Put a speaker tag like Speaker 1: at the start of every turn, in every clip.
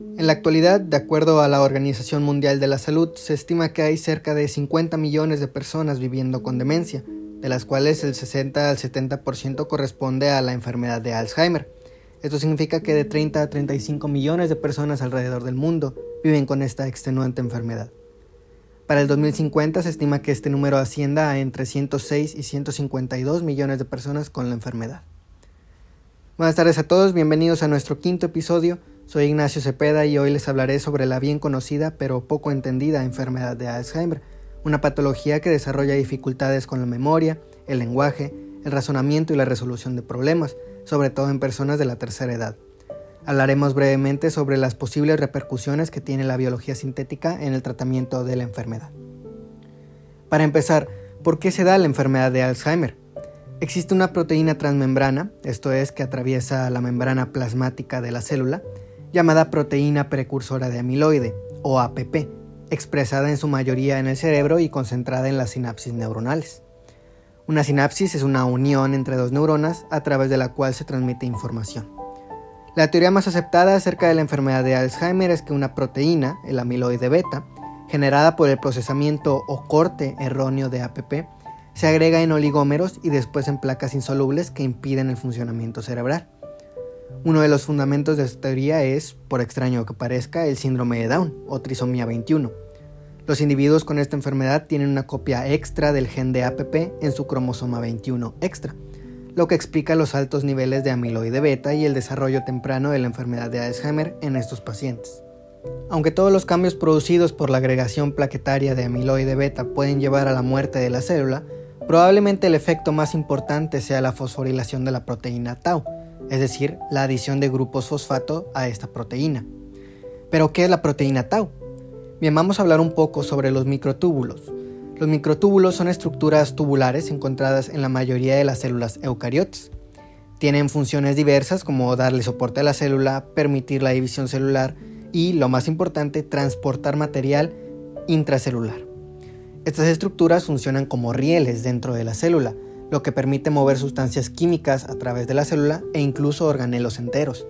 Speaker 1: En la actualidad, de acuerdo a la Organización Mundial de la Salud, se estima que hay cerca de 50 millones de personas viviendo con demencia, de las cuales el 60 al 70% corresponde a la enfermedad de Alzheimer. Esto significa que de 30 a 35 millones de personas alrededor del mundo viven con esta extenuante enfermedad. Para el 2050 se estima que este número ascienda a entre 106 y 152 millones de personas con la enfermedad. Buenas tardes a todos, bienvenidos a nuestro quinto episodio. Soy Ignacio Cepeda y hoy les hablaré sobre la bien conocida pero poco entendida enfermedad de Alzheimer, una patología que desarrolla dificultades con la memoria, el lenguaje, el razonamiento y la resolución de problemas, sobre todo en personas de la tercera edad. Hablaremos brevemente sobre las posibles repercusiones que tiene la biología sintética en el tratamiento de la enfermedad. Para empezar, ¿por qué se da la enfermedad de Alzheimer? Existe una proteína transmembrana, esto es, que atraviesa la membrana plasmática de la célula, llamada proteína precursora de amiloide, o APP, expresada en su mayoría en el cerebro y concentrada en las sinapsis neuronales. Una sinapsis es una unión entre dos neuronas a través de la cual se transmite información. La teoría más aceptada acerca de la enfermedad de Alzheimer es que una proteína, el amiloide beta, generada por el procesamiento o corte erróneo de APP, se agrega en oligómeros y después en placas insolubles que impiden el funcionamiento cerebral. Uno de los fundamentos de esta teoría es, por extraño que parezca, el síndrome de Down o trisomía 21. Los individuos con esta enfermedad tienen una copia extra del gen de APP en su cromosoma 21 extra, lo que explica los altos niveles de amiloide beta y el desarrollo temprano de la enfermedad de Alzheimer en estos pacientes. Aunque todos los cambios producidos por la agregación plaquetaria de amiloide beta pueden llevar a la muerte de la célula, probablemente el efecto más importante sea la fosforilación de la proteína tau, es decir, la adición de grupos fosfato a esta proteína. ¿Pero qué es la proteína tau? Bien, vamos a hablar un poco sobre los microtúbulos. Los microtúbulos son estructuras tubulares encontradas en la mayoría de las células eucariotas. Tienen funciones diversas como darle soporte a la célula, permitir la división celular y, lo más importante, transportar material intracelular. Estas estructuras funcionan como rieles dentro de la célula, lo que permite mover sustancias químicas a través de la célula e incluso organelos enteros.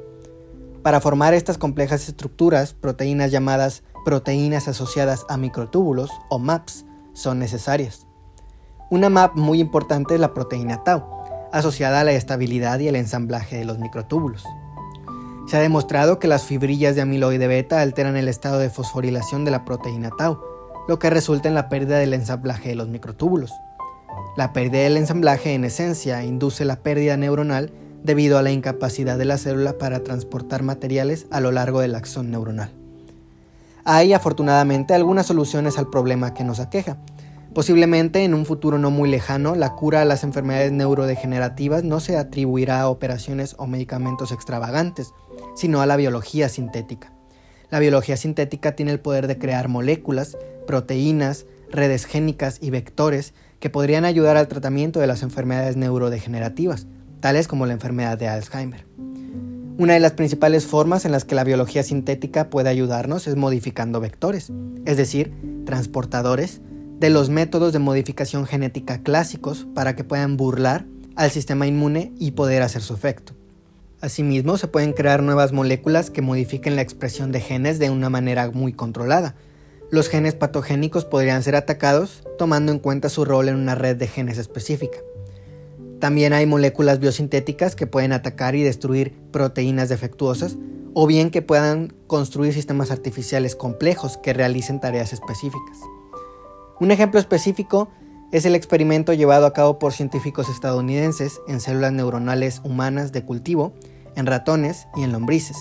Speaker 1: Para formar estas complejas estructuras, proteínas llamadas proteínas asociadas a microtúbulos o MAPS son necesarias. Una MAP muy importante es la proteína tau, asociada a la estabilidad y el ensamblaje de los microtúbulos. Se ha demostrado que las fibrillas de amiloide beta alteran el estado de fosforilación de la proteína tau, lo que resulta en la pérdida del ensamblaje de los microtúbulos. La pérdida del ensamblaje en esencia induce la pérdida neuronal debido a la incapacidad de la célula para transportar materiales a lo largo del axón neuronal. Hay afortunadamente algunas soluciones al problema que nos aqueja. Posiblemente en un futuro no muy lejano, la cura a las enfermedades neurodegenerativas no se atribuirá a operaciones o medicamentos extravagantes, sino a la biología sintética. La biología sintética tiene el poder de crear moléculas, proteínas, redes génicas y vectores que podrían ayudar al tratamiento de las enfermedades neurodegenerativas, tales como la enfermedad de Alzheimer. Una de las principales formas en las que la biología sintética puede ayudarnos es modificando vectores, es decir, transportadores, de los métodos de modificación genética clásicos para que puedan burlar al sistema inmune y poder hacer su efecto. Asimismo, se pueden crear nuevas moléculas que modifiquen la expresión de genes de una manera muy controlada. Los genes patogénicos podrían ser atacados tomando en cuenta su rol en una red de genes específica. También hay moléculas biosintéticas que pueden atacar y destruir proteínas defectuosas o bien que puedan construir sistemas artificiales complejos que realicen tareas específicas. Un ejemplo específico es el experimento llevado a cabo por científicos estadounidenses en células neuronales humanas de cultivo, en ratones y en lombrices.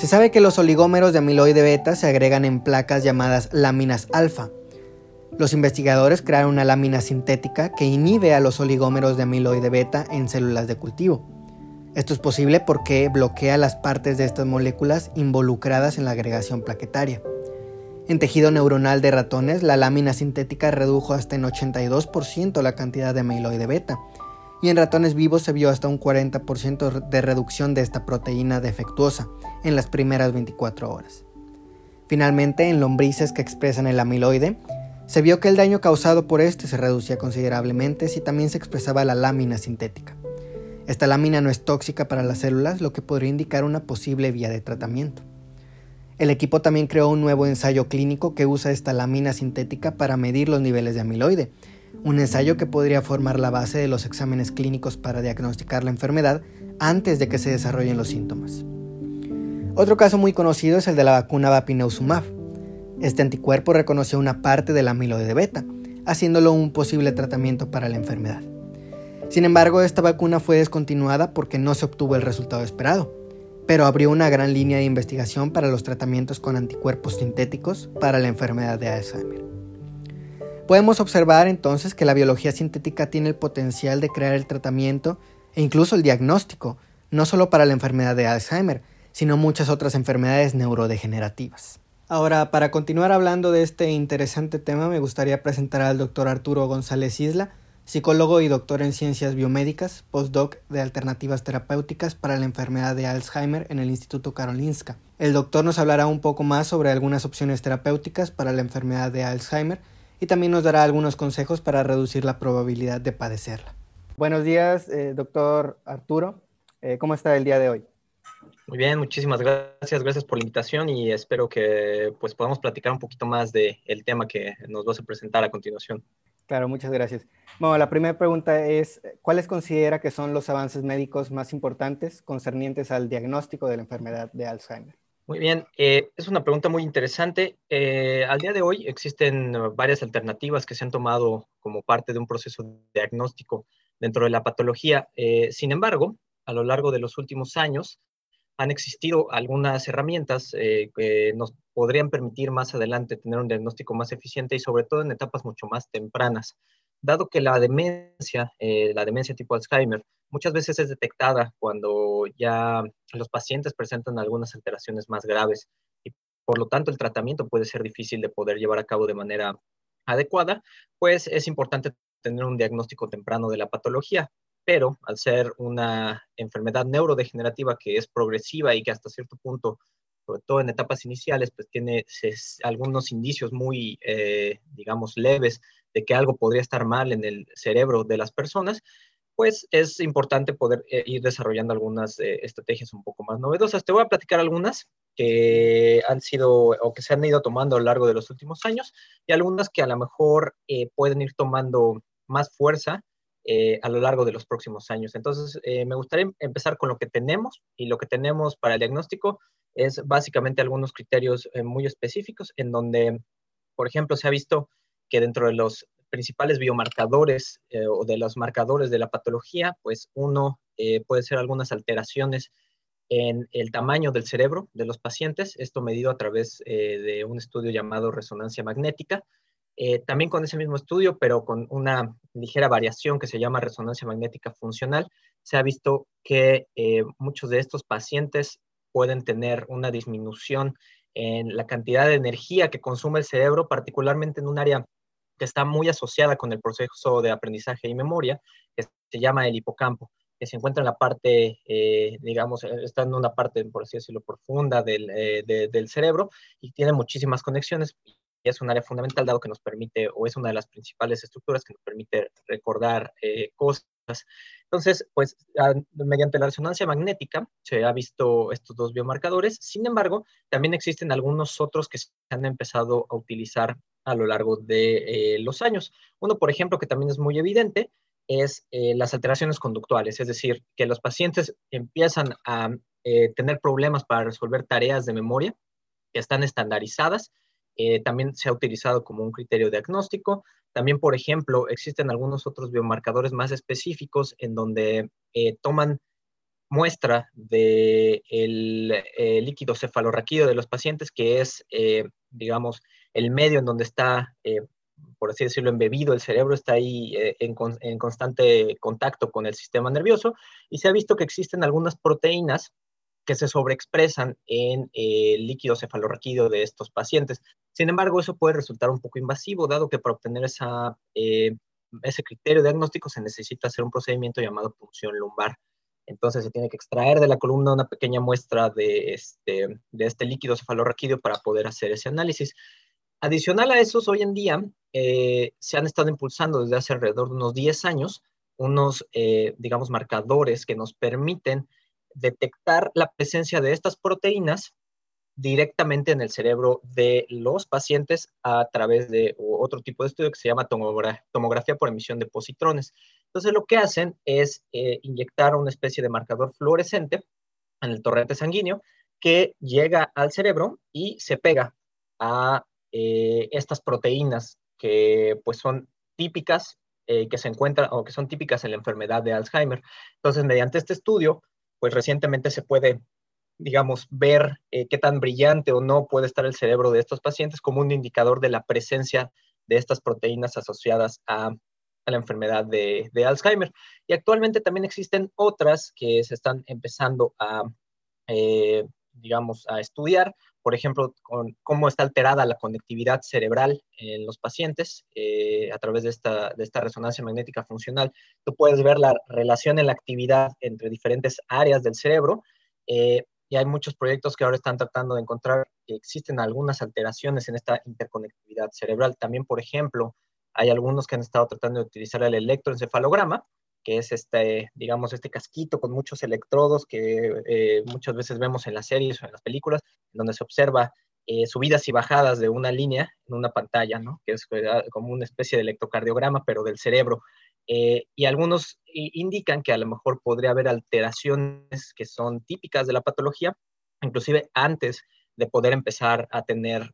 Speaker 1: Se sabe que los oligómeros de amiloide beta se agregan en placas llamadas láminas alfa, los investigadores crearon una lámina sintética que inhibe a los oligómeros de amiloide beta en células de cultivo. Esto es posible porque bloquea las partes de estas moléculas involucradas en la agregación plaquetaria. En tejido neuronal de ratones, la lámina sintética redujo hasta en 82% la cantidad de amiloide beta, y en ratones vivos se vio hasta un 40% de reducción de esta proteína defectuosa en las primeras 24 horas. Finalmente, en lombrices que expresan el amiloide, se vio que el daño causado por este se reducía considerablemente si también se expresaba la lámina sintética. Esta lámina no es tóxica para las células, lo que podría indicar una posible vía de tratamiento. El equipo también creó un nuevo ensayo clínico que usa esta lámina sintética para medir los niveles de amiloide, un ensayo que podría formar la base de los exámenes clínicos para diagnosticar la enfermedad antes de que se desarrollen los síntomas. Otro caso muy conocido es el de la vacuna Vapineuzumab. Este anticuerpo reconoció una parte del amiloide beta, haciéndolo un posible tratamiento para la enfermedad. Sin embargo, esta vacuna fue descontinuada porque no se obtuvo el resultado esperado, pero abrió una gran línea de investigación para los tratamientos con anticuerpos sintéticos para la enfermedad de Alzheimer. Podemos observar entonces que la biología sintética tiene el potencial de crear el tratamiento e incluso el diagnóstico, no solo para la enfermedad de Alzheimer, sino muchas otras enfermedades neurodegenerativas. Ahora, para continuar hablando de este interesante tema, me gustaría presentar al doctor Arturo González Isla, psicólogo y doctor en ciencias biomédicas, postdoc de alternativas terapéuticas para la enfermedad de Alzheimer en el Instituto Karolinska. El doctor nos hablará un poco más sobre algunas opciones terapéuticas para la enfermedad de Alzheimer y también nos dará algunos consejos para reducir la probabilidad de padecerla. Buenos días, eh, doctor Arturo. Eh, ¿Cómo está el día de hoy?
Speaker 2: Muy bien, muchísimas gracias, gracias por la invitación y espero que pues podamos platicar un poquito más del el tema que nos vas a presentar a continuación.
Speaker 1: Claro, muchas gracias. Bueno, la primera pregunta es, ¿cuáles considera que son los avances médicos más importantes concernientes al diagnóstico de la enfermedad de Alzheimer?
Speaker 2: Muy bien, eh, es una pregunta muy interesante. Eh, al día de hoy existen varias alternativas que se han tomado como parte de un proceso diagnóstico dentro de la patología. Eh, sin embargo, a lo largo de los últimos años han existido algunas herramientas que nos podrían permitir más adelante tener un diagnóstico más eficiente y sobre todo en etapas mucho más tempranas. Dado que la demencia, la demencia tipo Alzheimer, muchas veces es detectada cuando ya los pacientes presentan algunas alteraciones más graves y por lo tanto el tratamiento puede ser difícil de poder llevar a cabo de manera adecuada, pues es importante tener un diagnóstico temprano de la patología. Pero al ser una enfermedad neurodegenerativa que es progresiva y que hasta cierto punto, sobre todo en etapas iniciales, pues tiene algunos indicios muy, eh, digamos, leves de que algo podría estar mal en el cerebro de las personas, pues es importante poder eh, ir desarrollando algunas eh, estrategias un poco más novedosas. Te voy a platicar algunas que han sido o que se han ido tomando a lo largo de los últimos años y algunas que a lo mejor eh, pueden ir tomando más fuerza a lo largo de los próximos años. Entonces, me gustaría em, empezar con lo que tenemos y lo que tenemos para el diagnóstico es básicamente algunos criterios muy específicos en donde, por ejemplo, se ha visto que dentro de los principales biomarcadores eh, o de los marcadores de la patología, pues uno eh, puede ser algunas alteraciones en el tamaño del cerebro de los pacientes, esto medido a través eh, de un estudio llamado resonancia magnética. también con ese mismo estudio, pero con una ligera variación que se llama resonancia magnética funcional, se ha visto que muchos de estos pacientes pueden tener una disminución en la cantidad de energía que consume el cerebro, particularmente en un área que está muy asociada con el proceso de aprendizaje y memoria, que se llama el hipocampo, que se encuentra en la parte, eh, digamos, eh, está en una parte, por así decirlo, profunda del, eh, del cerebro y tiene muchísimas conexiones y es un área fundamental dado que nos permite, o es una de las principales estructuras que nos permite recordar cosas. Entonces, pues mediante la resonancia magnética se ha visto estos dos biomarcadores. Sin embargo, también existen algunos otros que se han empezado a utilizar a lo largo de eh, los años. Uno, por ejemplo, que también es muy evidente, es eh, las alteraciones conductuales, es decir, que los pacientes empiezan a eh, tener problemas para resolver tareas de memoria que están estandarizadas. también se ha utilizado como un criterio diagnóstico. También, por ejemplo, existen algunos otros biomarcadores más específicos en donde toman muestra del de líquido cefalorraquídeo de los pacientes, que es, digamos, el medio en donde está, eh, por así decirlo, embebido el cerebro, está ahí eh, en, constante contacto con el sistema nervioso y se ha visto que existen algunas proteínas que se sobreexpresan en eh, líquido cefalorraquídeo de estos pacientes. Sin embargo, eso puede resultar un poco invasivo, dado que para obtener ese criterio diagnóstico se necesita hacer un procedimiento llamado punción lumbar. Entonces se tiene que extraer de la columna una pequeña muestra de este, de este líquido cefalorraquídeo para poder hacer ese análisis. Adicional a esos, hoy en día eh, se han estado impulsando desde hace alrededor de unos 10 años unos, eh, digamos, marcadores que nos permiten detectar la presencia de estas proteínas directamente en el cerebro de los pacientes a través de otro tipo de estudio que se llama tomografía por emisión de positrones. Entonces lo que hacen es eh, inyectar una especie de marcador fluorescente en el torrente sanguíneo que llega al cerebro y se pega a eh, estas proteínas que pues son típicas, eh, que se encuentran o que son típicas en la enfermedad de Alzheimer. Entonces, mediante este estudio, pues recientemente se puede, digamos, ver qué tan brillante o no puede estar el cerebro de estos pacientes como un indicador de la presencia de estas proteínas asociadas a a la enfermedad de, Alzheimer. Y actualmente también existen otras que se están empezando a, eh, digamos, a estudiar, por ejemplo, con cómo está alterada la conectividad cerebral en los pacientes eh, a través de esta, resonancia magnética funcional. Tú puedes ver la relación en la actividad entre diferentes áreas del cerebro. Eh, y hay muchos proyectos que ahora están tratando de encontrar que existen algunas alteraciones en esta interconectividad cerebral. También, por ejemplo, hay algunos que han estado tratando de utilizar el electroencefalograma, que es este, digamos, este casquito con muchos electrodos que eh, muchas veces vemos en las series o en las películas, donde se observa eh, subidas y bajadas de una línea en una pantalla, ¿no? Que es eh, como una especie de electrocardiograma, pero del cerebro. y algunos indican que a lo mejor podría haber alteraciones que son típicas de la patología, inclusive antes de poder empezar a tener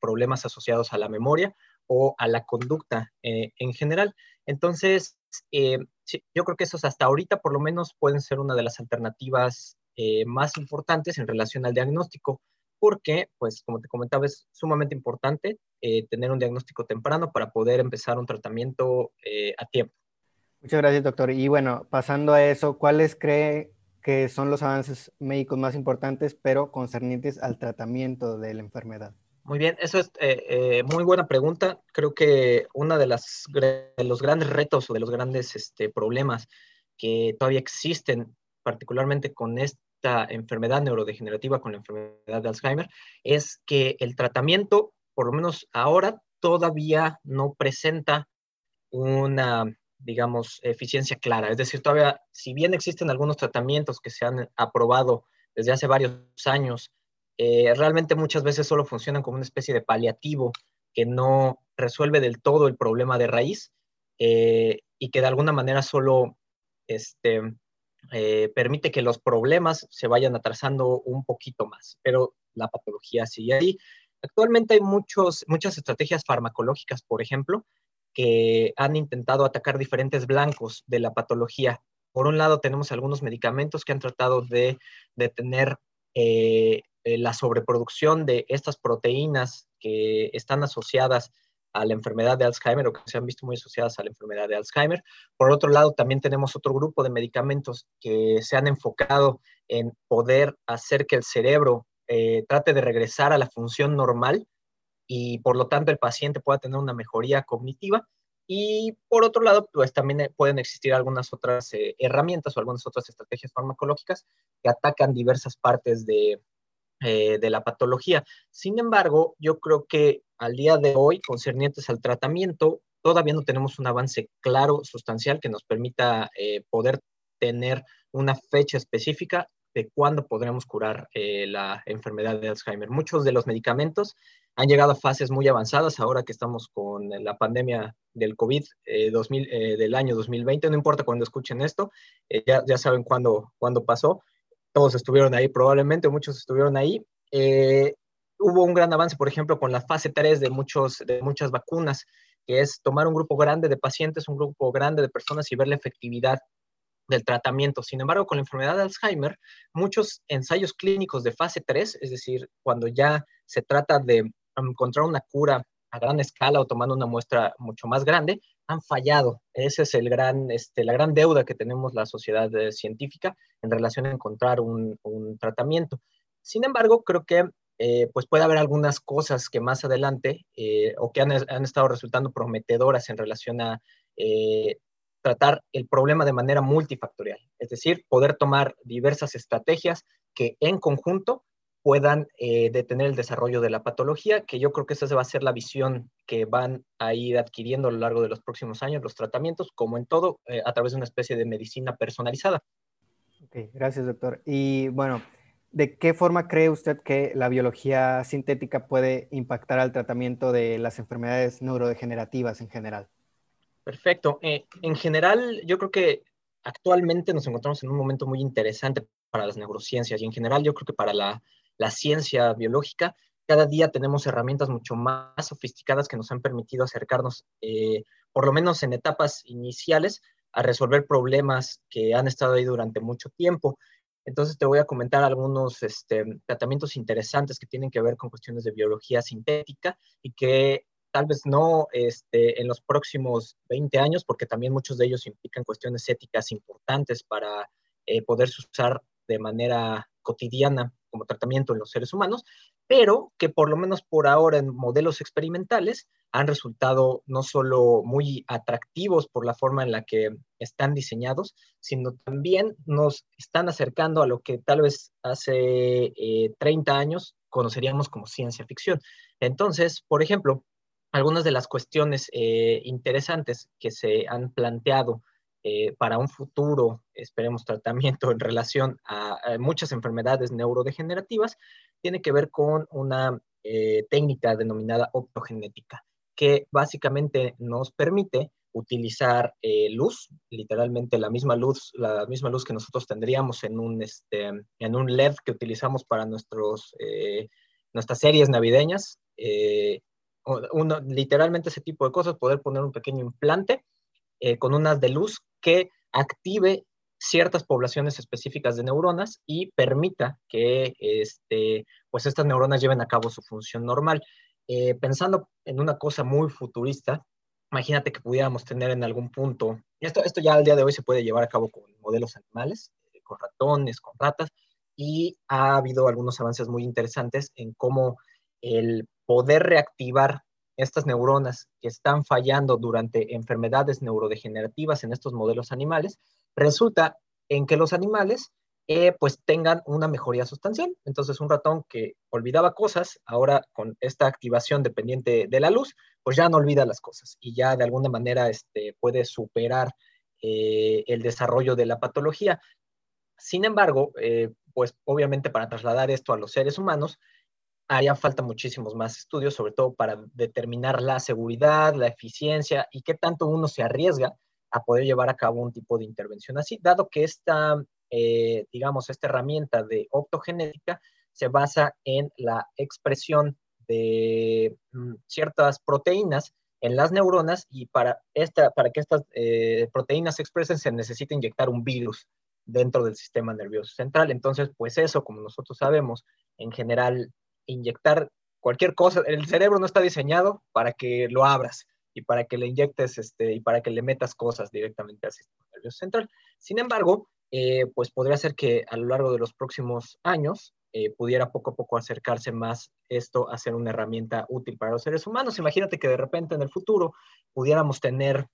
Speaker 2: problemas asociados a la memoria o a la conducta eh, en general. Entonces, eh, yo creo que esos hasta ahorita por lo menos pueden ser una de las alternativas eh, más importantes en relación al diagnóstico, porque, pues, como te comentaba, es sumamente importante tener un diagnóstico temprano para poder empezar un tratamiento a tiempo.
Speaker 1: Muchas gracias, doctor. Y bueno, pasando a eso, ¿cuáles cree que son los avances médicos más importantes, pero concernientes al tratamiento de la enfermedad?
Speaker 2: Muy bien, eso es eh, eh, muy buena pregunta. Creo que uno de, los grandes retos o de los grandes este, problemas que todavía existen, particularmente con esta enfermedad neurodegenerativa, con la enfermedad de Alzheimer, es que el tratamiento, por lo menos ahora, todavía no presenta una, digamos, eficiencia clara. Es decir, todavía, si bien existen algunos tratamientos que se han aprobado desde hace varios años, eh, realmente muchas veces solo funcionan como una especie de paliativo que no resuelve del todo el problema de raíz eh, y que de alguna manera solo este, eh, permite que los problemas se vayan atrasando un poquito más, pero la patología sigue ahí. Actualmente hay muchos, muchas estrategias farmacológicas, por ejemplo, que han intentado atacar diferentes blancos de la patología. Por un lado, tenemos algunos medicamentos que han tratado de detener la sobreproducción de estas proteínas que están asociadas a la enfermedad de Alzheimer o que se han visto muy asociadas a la enfermedad de Alzheimer. Por otro lado, también tenemos otro grupo de medicamentos que se han enfocado en poder hacer que el cerebro eh, trate de regresar a la función normal y por lo tanto el paciente pueda tener una mejoría cognitiva. Y por otro lado, pues también eh, pueden existir algunas otras herramientas o algunas otras estrategias farmacológicas que atacan diversas partes de, eh, de la patología. Sin embargo, yo creo que al día de hoy, concernientes al tratamiento, todavía no tenemos un avance claro, sustancial, que nos permita eh, poder tener una fecha específica de cuándo podremos curar eh, la enfermedad de Alzheimer. Muchos de los medicamentos han llegado a fases muy avanzadas ahora que estamos con la pandemia del COVID 2000, del año 2020. No importa cuando escuchen esto, ya, ya, saben cuándo, cuándo pasó todos estuvieron ahí, probablemente muchos estuvieron ahí. Eh, hubo un gran avance, por ejemplo, con la fase 3 de, muchos, de muchas vacunas, que es tomar un grupo grande de pacientes, un grupo grande de personas y ver la efectividad del tratamiento. Sin embargo, con la enfermedad de Alzheimer, muchos ensayos clínicos de fase 3, es decir, cuando ya se trata de encontrar una cura a gran escala o tomando una muestra mucho más grande, han fallado. Esa es el gran, este, la gran deuda que tenemos la sociedad eh, científica en relación a encontrar un, tratamiento. Sin embargo, creo que eh, pues puede haber algunas cosas que más adelante eh, o que han, han, estado resultando prometedoras en relación a tratar el problema de manera multifactorial, es decir, poder tomar diversas estrategias que en conjunto puedan eh, detener el desarrollo de la patología, que yo creo que esa va a ser la visión que van a ir adquiriendo a lo largo de los próximos años los tratamientos, como en todo, eh, a través de una especie de medicina personalizada.
Speaker 1: Ok, gracias doctor. Y bueno, ¿De qué forma cree usted que la biología sintética puede impactar al tratamiento de las enfermedades neurodegenerativas en general?
Speaker 2: Perfecto. Eh, en general, yo creo que actualmente nos encontramos en un momento muy interesante para las neurociencias y en general yo creo que para la, ciencia biológica, cada día tenemos herramientas mucho más sofisticadas que nos han permitido acercarnos, eh, por lo menos en etapas iniciales, a resolver problemas que han estado ahí durante mucho tiempo. Entonces te voy a comentar algunos este, tratamientos interesantes que tienen que ver con cuestiones de biología sintética y que tal vez no este, en los próximos 20 años, porque también muchos de ellos implican cuestiones éticas importantes para eh, poder usar de manera cotidiana como tratamiento en los seres humanos, pero que por lo menos por ahora en modelos experimentales han resultado no solo muy atractivos por la forma en la que están diseñados, sino también nos están acercando a lo que tal vez hace 30 eh, años conoceríamos como ciencia ficción. Entonces, por ejemplo, algunas de las cuestiones eh, interesantes que se han planteado eh, para un futuro, esperemos, tratamiento en relación a, muchas enfermedades neurodegenerativas, tiene que ver con una técnica denominada optogenética que básicamente nos permite utilizar eh, luz, literalmente la misma luz, la misma luz que nosotros tendríamos en un, este, en un LED que utilizamos para nuestros, eh, nuestras series navideñas. Eh, literalmente ese tipo de cosas, poder poner un pequeño implante con unas de luz que active ciertas poblaciones específicas de neuronas y permita que este, pues estas neuronas lleven a cabo su función normal. Eh, pensando en una cosa muy futurista, imagínate que pudiéramos tener en algún punto, esto, esto ya al día de hoy se puede llevar a cabo con modelos animales, eh, con ratones, con ratas, y ha habido algunos avances muy interesantes en cómo el poder reactivar estas neuronas que están fallando durante enfermedades neurodegenerativas en estos modelos animales, resulta en que los animales eh, pues tengan una mejoría sustancial. Entonces, un ratón que olvidaba cosas, ahora con esta activación dependiente de la luz, pues ya no olvida las cosas y ya de alguna manera este, puede superar eh, el desarrollo de la patología. Sin embargo, eh, pues obviamente para trasladar esto a los seres humanos, haría falta muchísimos más estudios, sobre todo para determinar la seguridad, la eficiencia y qué tanto uno se arriesga a poder llevar a cabo un tipo de intervención así, dado que esta eh, digamos, esta herramienta de optogenética se basa en la expresión de mm, ciertas proteínas en las neuronas y para, esta, para que estas eh, proteínas se expresen se necesita inyectar un virus dentro del sistema nervioso central. Entonces, pues eso, como nosotros sabemos, en general, inyectar cualquier cosa, el cerebro no está diseñado para que lo abras y para que le inyectes este, y para que le metas cosas directamente al sistema nervioso central. Sin embargo, eh, pues podría ser que a lo largo de los próximos años eh, pudiera poco a poco acercarse más esto a ser una herramienta útil para los seres humanos. Imagínate que de repente en el futuro pudiéramos tener,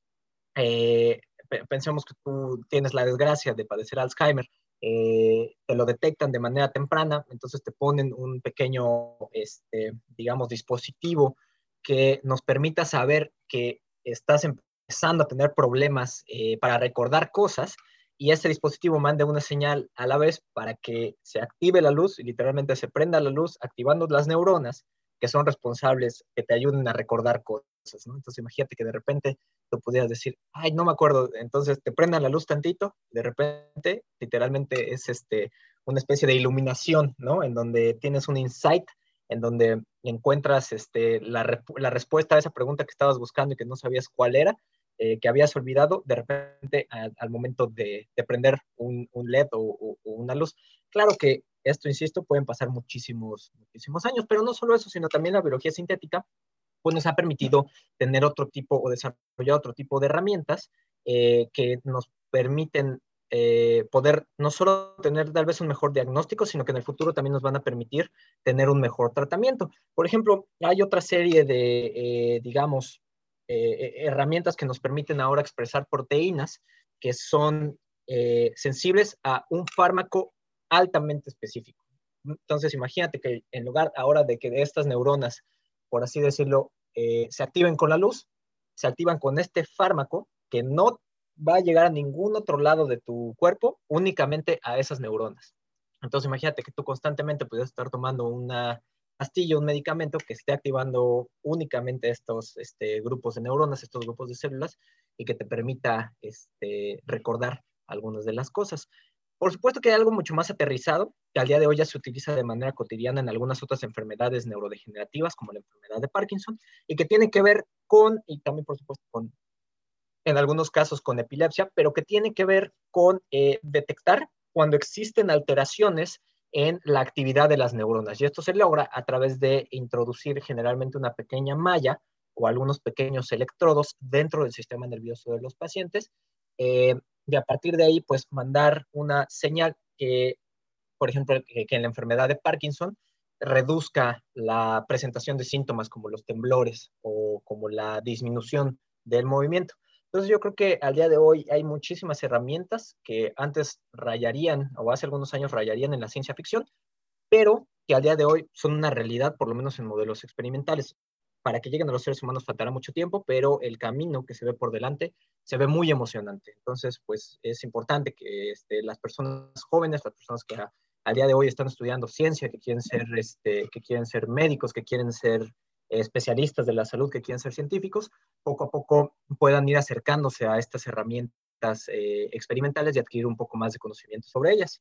Speaker 2: eh, pensemos que tú tienes la desgracia de padecer Alzheimer, te lo detectan de manera temprana, entonces te ponen un pequeño, este, digamos, dispositivo que nos permita saber que estás empezando a tener problemas para recordar cosas y este dispositivo manda una señal a la vez para que se active la luz y literalmente se prenda la luz, activando las neuronas que son responsables, que te ayuden a recordar cosas, ¿no? Entonces imagínate que de repente tú pudieras decir, ay, no me acuerdo, entonces te prendan la luz tantito, de repente literalmente es este, una especie de iluminación, ¿no? En donde tienes un insight, en donde encuentras este, la, la respuesta a esa pregunta que estabas buscando y que no sabías cuál era, eh, que habías olvidado de repente al, momento de, prender un, LED o, una luz. Claro que esto, insisto, pueden pasar muchísimos, muchísimos años, pero no solo eso, sino también la biología sintética pues nos ha permitido tener otro tipo o desarrollar otro tipo de herramientas eh, que nos permiten eh, poder no solo tener tal vez un mejor diagnóstico, sino que en el futuro también nos van a permitir tener un mejor tratamiento. Por ejemplo, hay otra serie de, digamos, eh, eh, herramientas que nos permiten ahora expresar proteínas que son sensibles a un fármaco altamente específico. Entonces, imagínate que en lugar ahora de que estas neuronas, por así decirlo, se activen con la luz, se activan con este fármaco que no va a llegar a ningún otro lado de tu cuerpo, únicamente a esas neuronas. Entonces imagínate que tú constantemente puedes estar tomando una pastilla, un medicamento que esté activando únicamente estos este, grupos de neuronas, estos grupos de células, y que te permita este, recordar algunas de las cosas. Por supuesto que hay algo mucho más aterrizado, que al día de hoy ya se utiliza de manera cotidiana en algunas otras enfermedades neurodegenerativas, como la enfermedad de Parkinson, y que tiene que ver con, y también por supuesto con, en algunos casos con epilepsia, pero que tiene que ver con eh, detectar cuando existen alteraciones en la actividad de las neuronas. Y esto se logra a través de introducir generalmente una pequeña malla o algunos pequeños electrodos dentro del sistema nervioso de los pacientes. Eh, y a partir de ahí, pues mandar una señal que, por ejemplo, que, en la enfermedad de Parkinson reduzca la presentación de síntomas como los temblores o como la disminución del movimiento. Entonces yo creo que al día de hoy hay muchísimas herramientas que antes rayarían o hace algunos años rayarían en la ciencia ficción, pero que al día de hoy son una realidad, por lo menos en modelos experimentales. Para que lleguen a los seres humanos faltará mucho tiempo, pero el camino que se ve por delante se ve muy emocionante. Entonces, pues es importante que este, las personas jóvenes, las personas que al día de hoy están estudiando ciencia, que quieren ser, este, que quieren ser médicos, que quieren ser especialistas de la salud que quieren ser científicos, poco a poco puedan ir acercándose a estas herramientas eh, experimentales y adquirir un poco más de conocimiento sobre ellas.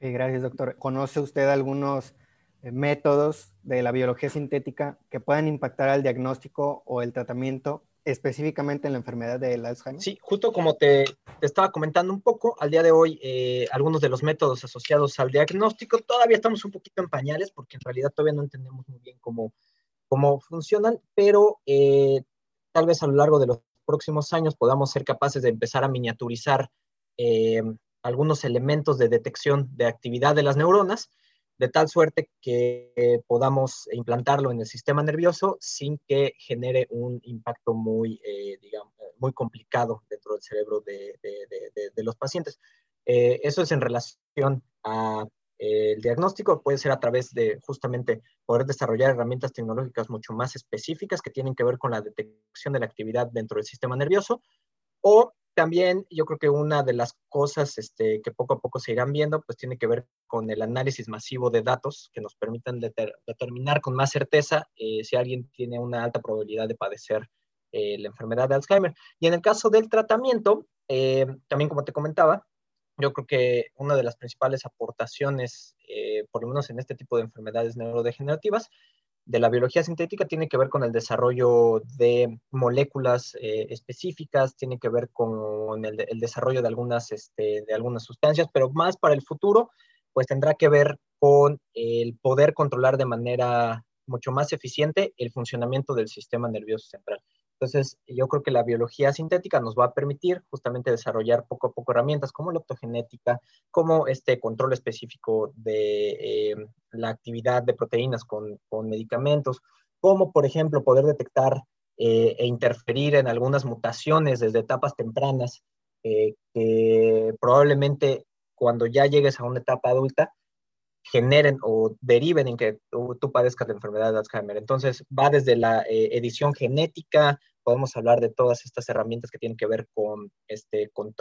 Speaker 1: gracias, doctor. ¿Conoce usted algunos métodos de la biología sintética que puedan impactar al diagnóstico o el tratamiento específicamente en la enfermedad de Alzheimer?
Speaker 2: Sí, justo como te, estaba comentando un poco, al día de hoy eh, algunos de los métodos asociados al diagnóstico todavía estamos un poquito en pañales porque en realidad todavía no entendemos muy bien cómo, cómo funcionan, pero eh, tal vez a lo largo de los próximos años podamos ser capaces de empezar a miniaturizar eh, algunos elementos de detección de actividad de las neuronas, de tal suerte que podamos implantarlo en el sistema nervioso sin que genere un impacto muy, eh, digamos, muy complicado dentro del cerebro de, de los pacientes. eso es en relación a el diagnóstico puede ser a través de justamente poder desarrollar herramientas tecnológicas mucho más específicas que tienen que ver con la detección de la actividad dentro del sistema nervioso o también yo creo que una de las cosas este, que poco a poco se irán viendo, pues tiene que ver con el análisis masivo de datos que nos permitan determinar con más certeza eh, si alguien tiene una alta probabilidad de padecer eh, la enfermedad de Alzheimer. Y en el caso del tratamiento, eh, también como te comentaba, yo creo que una de las principales aportaciones, por lo menos en este tipo de enfermedades neurodegenerativas, de la biología sintética tiene que ver con el desarrollo de moléculas eh, específicas, tiene que ver con el, desarrollo de algunas, este, de algunas sustancias, pero más para el futuro, pues tendrá que ver con el poder controlar de manera mucho más eficiente el funcionamiento del sistema nervioso central. Entonces, yo creo que la biología sintética nos va a permitir justamente desarrollar poco a poco herramientas como la optogenética, como este control específico de eh, la actividad de proteínas con, medicamentos, como por ejemplo poder detectar eh, e interferir en algunas mutaciones desde etapas tempranas eh, que probablemente cuando ya llegues a una etapa adulta generen o deriven en que tú, padezcas la enfermedad de Alzheimer. Entonces, va desde la eh, edición genética, podemos hablar de todas estas herramientas que tienen que ver con, este, con,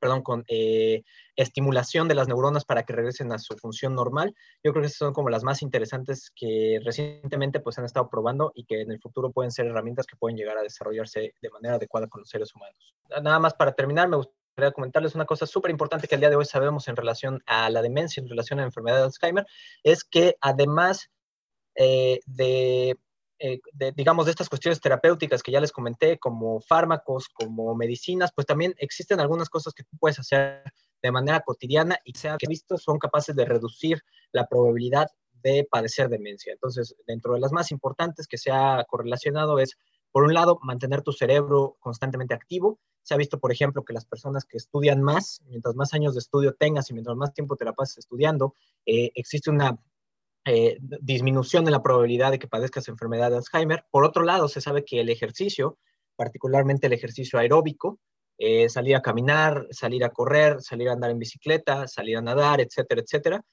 Speaker 2: perdón, con eh, estimulación de las neuronas para que regresen a su función normal. Yo creo que esas son como las más interesantes que recientemente pues han estado probando y que en el futuro pueden ser herramientas que pueden llegar a desarrollarse de manera adecuada con los seres humanos. Nada más para terminar, me gustaría quería comentarles una cosa súper importante que al día de hoy sabemos en relación a la demencia, en relación a la enfermedad de Alzheimer, es que además eh, eh, de, digamos, de estas cuestiones terapéuticas que ya les comenté, como fármacos, como medicinas, pues también existen algunas cosas que tú puedes hacer de manera cotidiana y se ha visto son capaces de reducir la probabilidad de padecer demencia. Entonces, dentro de las más importantes que se ha correlacionado es, por un lado, mantener tu cerebro constantemente activo se ha visto, por ejemplo, que las personas que estudian más, mientras más años de estudio tengas y mientras más tiempo te la pases estudiando, eh, existe una eh, disminución en la probabilidad de que padezcas enfermedad de Alzheimer. Por otro lado, se sabe que el ejercicio, particularmente el ejercicio aeróbico, eh, salir a caminar, salir a correr, salir a andar en bicicleta, salir a nadar, etcétera, etcétera,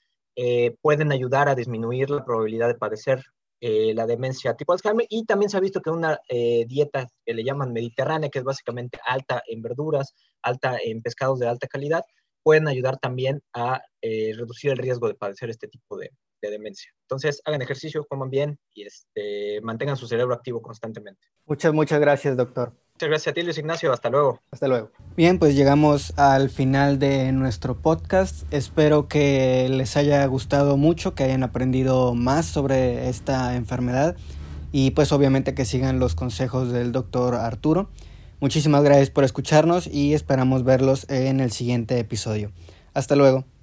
Speaker 2: pueden ayudar a disminuir la probabilidad de padecer eh, la demencia tipo Alzheimer y también se ha visto que una eh, dieta que le llaman mediterránea, que es básicamente alta en verduras, alta en pescados de alta calidad, pueden ayudar también a eh, reducir el riesgo de padecer este tipo de, demencia. Entonces, hagan ejercicio, coman bien y este, mantengan su cerebro activo constantemente.
Speaker 1: Muchas, muchas gracias, doctor.
Speaker 2: Muchas gracias a ti, Luis Ignacio. Hasta luego.
Speaker 1: Hasta luego. Bien, pues llegamos al final de nuestro podcast. Espero que les haya gustado mucho, que hayan aprendido más sobre esta enfermedad y pues obviamente que sigan los consejos del doctor Arturo. Muchísimas gracias por escucharnos y esperamos verlos en el siguiente episodio. Hasta luego.